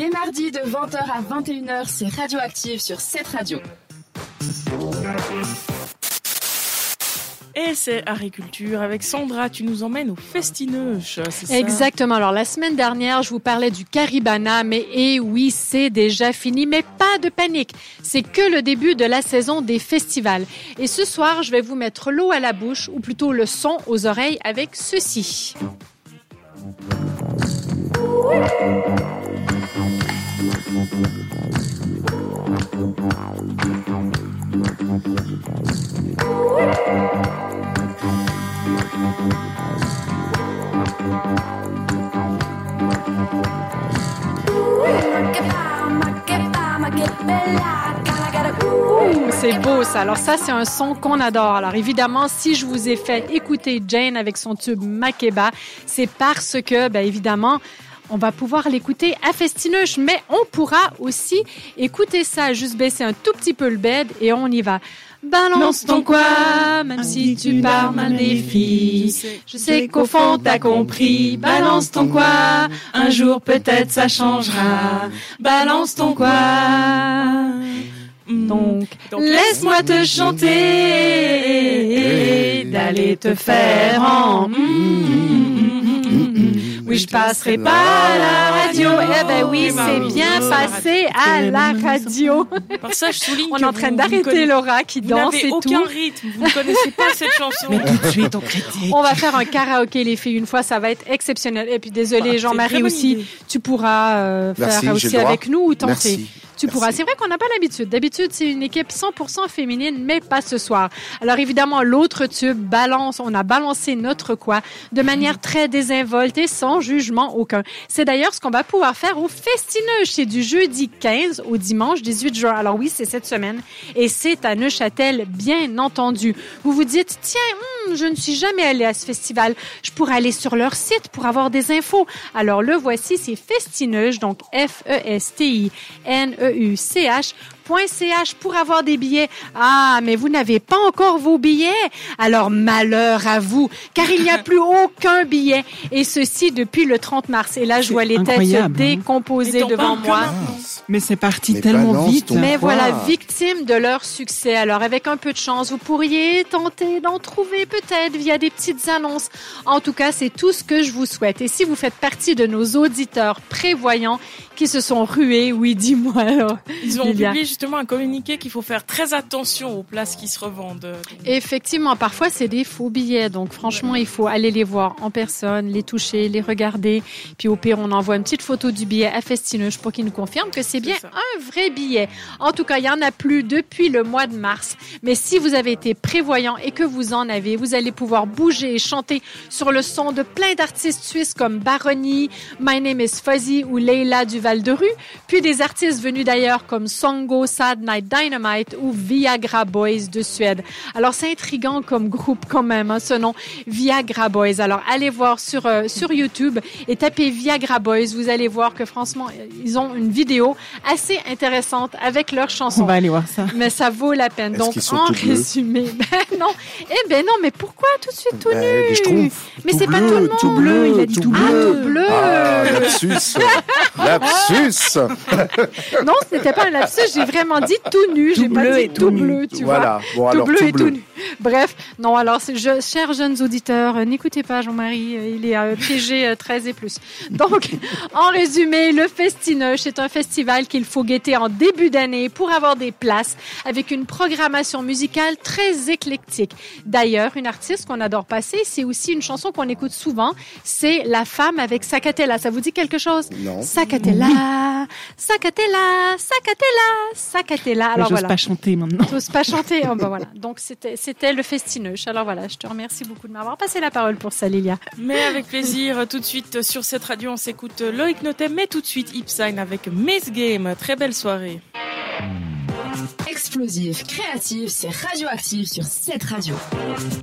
Les mardis de 20h à 21h, c'est Radioactive sur cette radio. Et c'est Agriculture avec Sandra, tu nous emmènes au Festineuche, c'est ça? Exactement. Alors la semaine dernière, je vous parlais du Caribana, mais eh oui, c'est déjà fini, mais pas de panique. C'est que le début de la saison des festivals. Et ce soir, je vais vous mettre l'eau à la bouche, ou plutôt le son aux oreilles avec ceci. C'est beau ça. Alors ça, c'est un son qu'on adore. Alors évidemment, si je vous ai fait écouter Jane avec son tube Makeba, c'est parce que, ben évidemment, on va pouvoir l'écouter à Festineuche, mais on pourra aussi écouter ça, juste baisser un tout petit peu le bed et on y va. Balance ton quoi, même si tu pars mal des filles. Je sais qu'au fond t'as compris. Balance ton quoi, un jour peut-être ça changera. Balance ton quoi. Donc, laisse-moi te chanter, d'aller te faire en. Oui, je passerai pas à la radio. Eh ben oui, c'est bien passé à la radio. Par ça, je souligne On est en train d'arrêter Laura qui danse et aucun tout. rythme, vous ne connaissez pas cette chanson. Mais tout de suite, on critique. On va faire un karaoké, les filles. Une fois, ça va être exceptionnel. Et puis, désolé, Bah, Jean-Marie aussi. Tu pourras euh, faire aussi avec nous ou tenter. Tu Merci. pourras. C'est vrai qu'on n'a pas l'habitude. D'habitude, c'est une équipe 100% féminine, mais pas ce soir. Alors évidemment, l'autre tube balance. On a balancé notre quoi de manière très désinvolte et sans jugement aucun. C'est d'ailleurs ce qu'on va pouvoir faire au Festineux. C'est du jeudi 15 au dimanche 18 juin. Alors oui, c'est cette semaine et c'est à Neuchâtel, bien entendu. Vous vous dites, tiens, hum, je ne suis jamais allée à ce festival. Je pourrais aller sur leur site pour avoir des infos. Alors le voici, c'est Festineuge, donc E F-E-S-T-I-N-E-U-C-H .ch pour avoir des billets. Ah, mais vous n'avez pas encore vos billets? Alors malheur à vous, car il n'y a plus aucun billet. Et ceci depuis le 30 mars. Et là, je vois les têtes se incroyable, hein. décomposer devant moi. Mais c'est parti Mais tellement balance vite. Mais Quoi? voilà, victime de leur succès. Alors, avec un peu de chance, vous pourriez tenter d'en trouver peut-être via des petites annonces. En tout cas, c'est tout ce que je vous souhaite. Et si vous faites partie de nos auditeurs prévoyants qui se sont rués, oui, dis-moi alors. Ils ont Lilia. publié justement un communiqué qu'il faut faire très attention aux places qui se revendent. Effectivement, parfois c'est des faux billets, donc franchement il faut aller les voir en personne, les toucher, les regarder, puis au pire on envoie une petite photo du billet à Festineuge pour qu'il nous confirme que c'est bien ça. un vrai billet. En tout cas, il y en a plus depuis le mois de mars, mais si vous avez été prévoyant et que vous en avez, vous allez pouvoir bouger et chanter sur le son de plein d'artistes suisses comme Baroni, My Name is Fuzzy ou Leila du Val de Rue, puis des artistes venus d'ailleurs comme Songo, Sad Night Dynamite ou Viagra Boys de Suède. Alors c'est intriguant comme groupe quand même, hein, ce nom Viagra Boys. Alors allez voir sur euh, sur YouTube et tapez Viagra Boys, vous allez voir que franchement ils ont une vidéo assez intéressante avec leurs On chansons. va aller voir ça. Mais ça vaut la peine. Donc, en résumé, ben non. Eh ben non, mais pourquoi tout de suite tout Ben, nu? Mais c'est pas tout le monde. tout bleu, il a dit tout tout bleu. Ah, tout bleu. Ah, lapsus. Non, c'était pas un lapsus. J'ai vraiment dit tout nu. J'ai pas bleu dit et tout tout nu. bleu, tu vois. voilà. Bon, tout alors, bleu tout et bleu. tout nu. Bref, non, alors, je, chers jeunes auditeurs, euh, n'écoutez pas Jean-Marie, euh, il est euh, PG euh, 13 et plus. Donc, en résumé, le Festinoche est un festival qu'il faut guetter en début d'année pour avoir des places avec une programmation musicale très éclectique. D'ailleurs, une artiste qu'on adore passer, c'est aussi une chanson qu'on écoute souvent, c'est La femme avec Sacatella. Ça vous dit quelque chose? Non. Sacatella, Sacatella, Sacatella, Sacatella. Alors J'ose voilà. pas chanter maintenant. T'oses pas chanter. Oh, bah voilà. Donc c'était c'était le festineuche. Alors voilà, je te remercie beaucoup de m'avoir passé la parole pour ça, Lilia. Mais avec plaisir, tout de suite sur cette radio, on s'écoute Loïc Notet, mais tout de suite Ipsign avec Miss Game. Très belle soirée. Explosif, créatif, c'est radioactif sur cette radio.